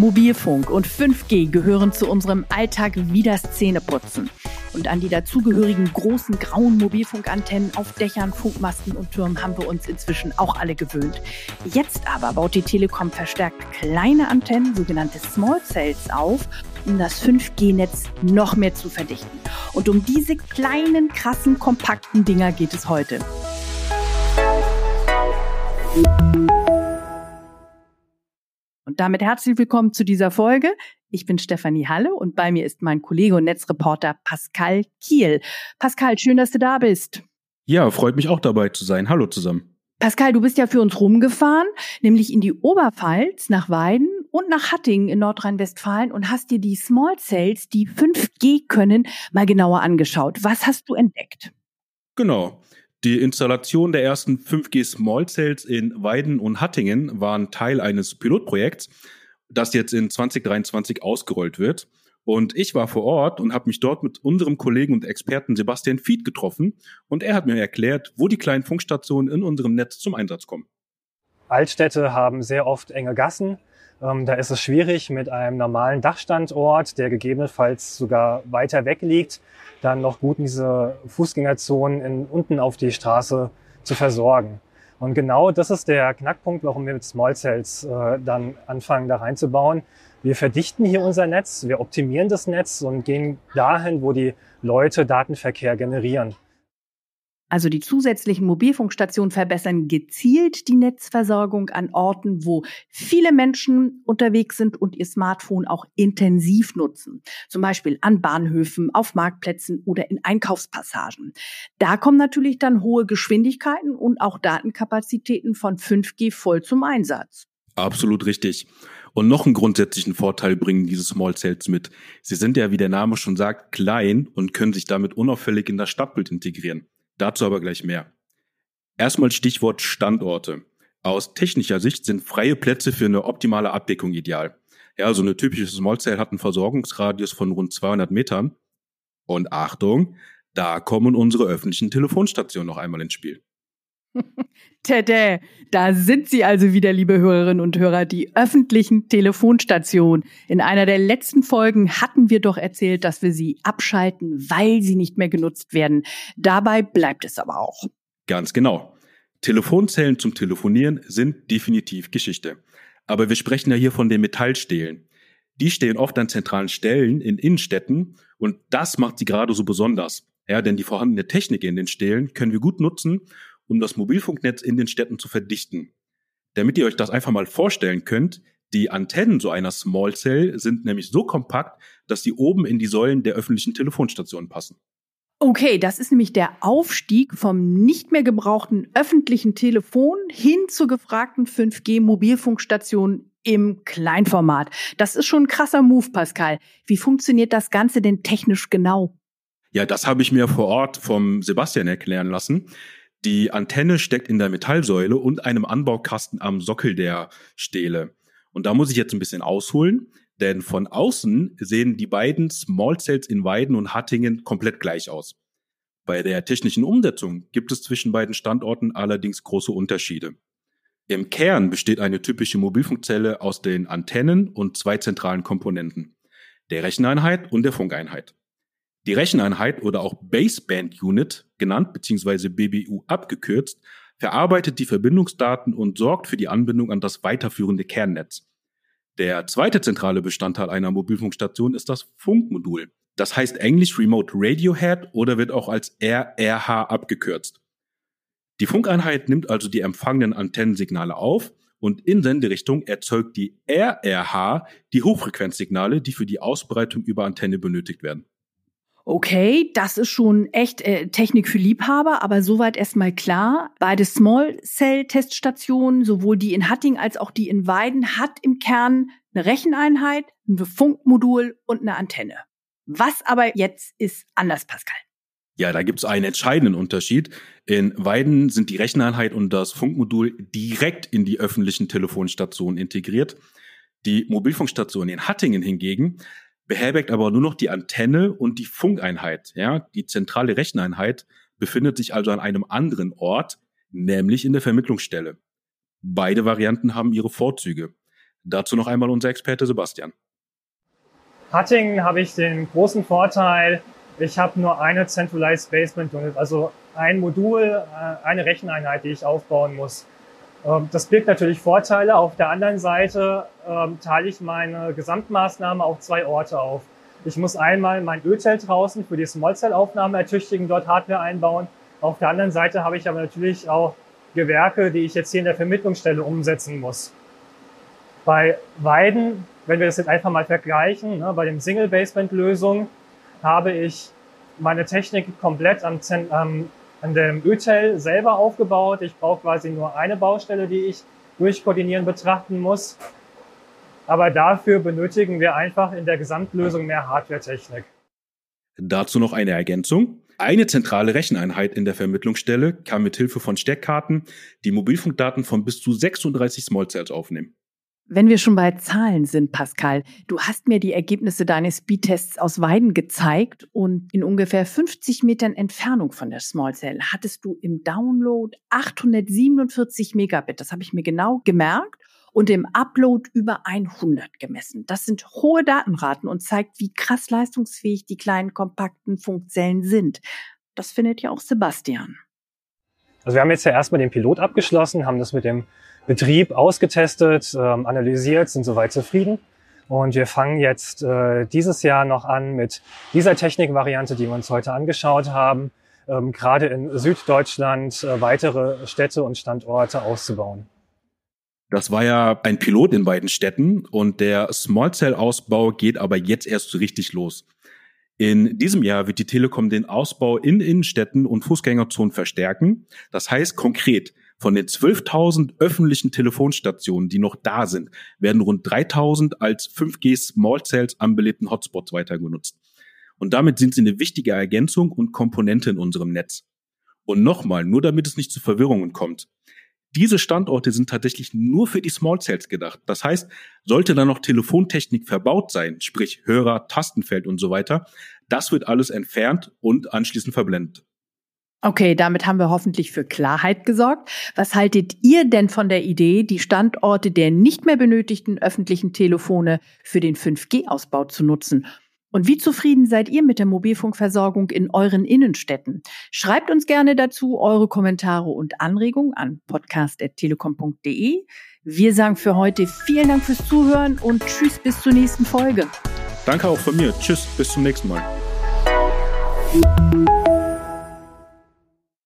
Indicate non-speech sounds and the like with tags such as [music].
Mobilfunk und 5G gehören zu unserem Alltag wie das Zähneputzen. Und an die dazugehörigen großen grauen Mobilfunkantennen auf Dächern, Funkmasten und Türmen haben wir uns inzwischen auch alle gewöhnt. Jetzt aber baut die Telekom verstärkt kleine Antennen, sogenannte Small Cells, auf, um das 5G-Netz noch mehr zu verdichten. Und um diese kleinen, krassen, kompakten Dinger geht es heute. Damit herzlich willkommen zu dieser Folge. Ich bin Stefanie Halle und bei mir ist mein Kollege und Netzreporter Pascal Kiel. Pascal, schön, dass du da bist. Ja, freut mich auch dabei zu sein. Hallo zusammen. Pascal, du bist ja für uns rumgefahren, nämlich in die Oberpfalz, nach Weiden und nach Hattingen in Nordrhein-Westfalen und hast dir die Small Cells, die 5G können, mal genauer angeschaut. Was hast du entdeckt? Genau. Die Installation der ersten 5G Small Cells in Weiden und Hattingen waren Teil eines Pilotprojekts, das jetzt in 2023 ausgerollt wird. Und ich war vor Ort und habe mich dort mit unserem Kollegen und Experten Sebastian Fied getroffen und er hat mir erklärt, wo die kleinen Funkstationen in unserem Netz zum Einsatz kommen. Altstädte haben sehr oft enge Gassen. Ähm, da ist es schwierig, mit einem normalen Dachstandort, der gegebenenfalls sogar weiter weg liegt, dann noch gut diese Fußgängerzonen in, unten auf die Straße zu versorgen. Und genau das ist der Knackpunkt, warum wir mit Small Cells äh, dann anfangen, da reinzubauen. Wir verdichten hier unser Netz, wir optimieren das Netz und gehen dahin, wo die Leute Datenverkehr generieren. Also die zusätzlichen Mobilfunkstationen verbessern gezielt die Netzversorgung an Orten, wo viele Menschen unterwegs sind und ihr Smartphone auch intensiv nutzen. Zum Beispiel an Bahnhöfen, auf Marktplätzen oder in Einkaufspassagen. Da kommen natürlich dann hohe Geschwindigkeiten und auch Datenkapazitäten von 5G voll zum Einsatz. Absolut richtig. Und noch einen grundsätzlichen Vorteil bringen diese Small Cells mit. Sie sind ja, wie der Name schon sagt, klein und können sich damit unauffällig in das Stadtbild integrieren. Dazu aber gleich mehr. Erstmal Stichwort Standorte. Aus technischer Sicht sind freie Plätze für eine optimale Abdeckung ideal. Ja, so eine typische Small Cell hat einen Versorgungsradius von rund 200 Metern. Und Achtung, da kommen unsere öffentlichen Telefonstationen noch einmal ins Spiel. [laughs] Tete, da sind sie also wieder, liebe Hörerinnen und Hörer, die öffentlichen Telefonstationen. In einer der letzten Folgen hatten wir doch erzählt, dass wir sie abschalten, weil sie nicht mehr genutzt werden. Dabei bleibt es aber auch. Ganz genau. Telefonzellen zum Telefonieren sind definitiv Geschichte. Aber wir sprechen ja hier von den Metallstählen. Die stehen oft an zentralen Stellen in Innenstädten und das macht sie gerade so besonders. Ja, denn die vorhandene Technik in den Stählen können wir gut nutzen, um das Mobilfunknetz in den Städten zu verdichten. Damit ihr euch das einfach mal vorstellen könnt, die Antennen so einer Small Cell sind nämlich so kompakt, dass sie oben in die Säulen der öffentlichen Telefonstationen passen. Okay, das ist nämlich der Aufstieg vom nicht mehr gebrauchten öffentlichen Telefon hin zur gefragten 5G-Mobilfunkstation im Kleinformat. Das ist schon ein krasser Move, Pascal. Wie funktioniert das Ganze denn technisch genau? Ja, das habe ich mir vor Ort vom Sebastian erklären lassen. Die Antenne steckt in der Metallsäule und einem Anbaukasten am Sockel der Stähle. Und da muss ich jetzt ein bisschen ausholen, denn von außen sehen die beiden Small Cells in Weiden und Hattingen komplett gleich aus. Bei der technischen Umsetzung gibt es zwischen beiden Standorten allerdings große Unterschiede. Im Kern besteht eine typische Mobilfunkzelle aus den Antennen und zwei zentralen Komponenten, der Recheneinheit und der Funkeinheit. Die Recheneinheit oder auch Baseband Unit genannt bzw. BBU abgekürzt, verarbeitet die Verbindungsdaten und sorgt für die Anbindung an das weiterführende Kernnetz. Der zweite zentrale Bestandteil einer Mobilfunkstation ist das Funkmodul. Das heißt englisch Remote Radiohead oder wird auch als RRH abgekürzt. Die Funkeinheit nimmt also die empfangenen Antennensignale auf und in Senderichtung erzeugt die RRH die Hochfrequenzsignale, die für die Ausbreitung über Antenne benötigt werden. Okay, das ist schon echt äh, Technik für Liebhaber, aber soweit erstmal klar. Beide Small Cell Teststationen, sowohl die in Hatting als auch die in Weiden, hat im Kern eine Recheneinheit, ein Funkmodul und eine Antenne. Was aber jetzt ist anders, Pascal? Ja, da gibt es einen entscheidenden Unterschied. In Weiden sind die Recheneinheit und das Funkmodul direkt in die öffentlichen Telefonstationen integriert. Die Mobilfunkstation in Hattingen hingegen beherbergt aber nur noch die Antenne und die Funkeinheit. Ja, die zentrale Recheneinheit befindet sich also an einem anderen Ort, nämlich in der Vermittlungsstelle. Beide Varianten haben ihre Vorzüge. Dazu noch einmal unser Experte Sebastian. Hattingen habe ich den großen Vorteil, ich habe nur eine Centralized Basement Unit, also ein Modul, äh, eine Recheneinheit, die ich aufbauen muss. Ähm, das birgt natürlich Vorteile. Auf der anderen Seite ähm, teile ich meine Gesamtmaßnahme auf zwei Orte auf. Ich muss einmal mein Ölzell draußen für die Small Cell Aufnahme ertüchtigen, dort Hardware einbauen. Auf der anderen Seite habe ich aber natürlich auch Gewerke, die ich jetzt hier in der Vermittlungsstelle umsetzen muss. Bei Weiden, wenn wir das jetzt einfach mal vergleichen, ne, bei dem Single-Basement-Lösung habe ich meine Technik komplett am, am, an dem Ötel selber aufgebaut. Ich brauche quasi nur eine Baustelle, die ich durchkoordinieren betrachten muss. Aber dafür benötigen wir einfach in der Gesamtlösung mehr Hardware-Technik. Dazu noch eine Ergänzung. Eine zentrale Recheneinheit in der Vermittlungsstelle kann mit Hilfe von Steckkarten die Mobilfunkdaten von bis zu 36 Small Cells aufnehmen. Wenn wir schon bei Zahlen sind, Pascal, du hast mir die Ergebnisse deines Speedtests aus Weiden gezeigt und in ungefähr 50 Metern Entfernung von der Small Cell hattest du im Download 847 Megabit. Das habe ich mir genau gemerkt und im Upload über 100 gemessen. Das sind hohe Datenraten und zeigt, wie krass leistungsfähig die kleinen kompakten Funkzellen sind. Das findet ja auch Sebastian. Also wir haben jetzt ja erstmal den Pilot abgeschlossen, haben das mit dem Betrieb ausgetestet, ähm, analysiert, sind soweit zufrieden. Und wir fangen jetzt äh, dieses Jahr noch an mit dieser Technikvariante, die wir uns heute angeschaut haben, ähm, gerade in Süddeutschland äh, weitere Städte und Standorte auszubauen. Das war ja ein Pilot in beiden Städten und der Small Cell Ausbau geht aber jetzt erst so richtig los. In diesem Jahr wird die Telekom den Ausbau in Innenstädten und Fußgängerzonen verstärken. Das heißt konkret, von den 12.000 öffentlichen Telefonstationen, die noch da sind, werden rund 3.000 als 5G Small Cells anbelebten Hotspots weiter genutzt. Und damit sind sie eine wichtige Ergänzung und Komponente in unserem Netz. Und nochmal, nur damit es nicht zu Verwirrungen kommt. Diese Standorte sind tatsächlich nur für die Small Cells gedacht. Das heißt, sollte da noch Telefontechnik verbaut sein, sprich Hörer, Tastenfeld und so weiter, das wird alles entfernt und anschließend verblendet. Okay, damit haben wir hoffentlich für Klarheit gesorgt. Was haltet ihr denn von der Idee, die Standorte der nicht mehr benötigten öffentlichen Telefone für den 5G-Ausbau zu nutzen? Und wie zufrieden seid ihr mit der Mobilfunkversorgung in euren Innenstädten? Schreibt uns gerne dazu eure Kommentare und Anregungen an podcast.telekom.de. Wir sagen für heute vielen Dank fürs Zuhören und tschüss bis zur nächsten Folge. Danke auch von mir. Tschüss, bis zum nächsten Mal.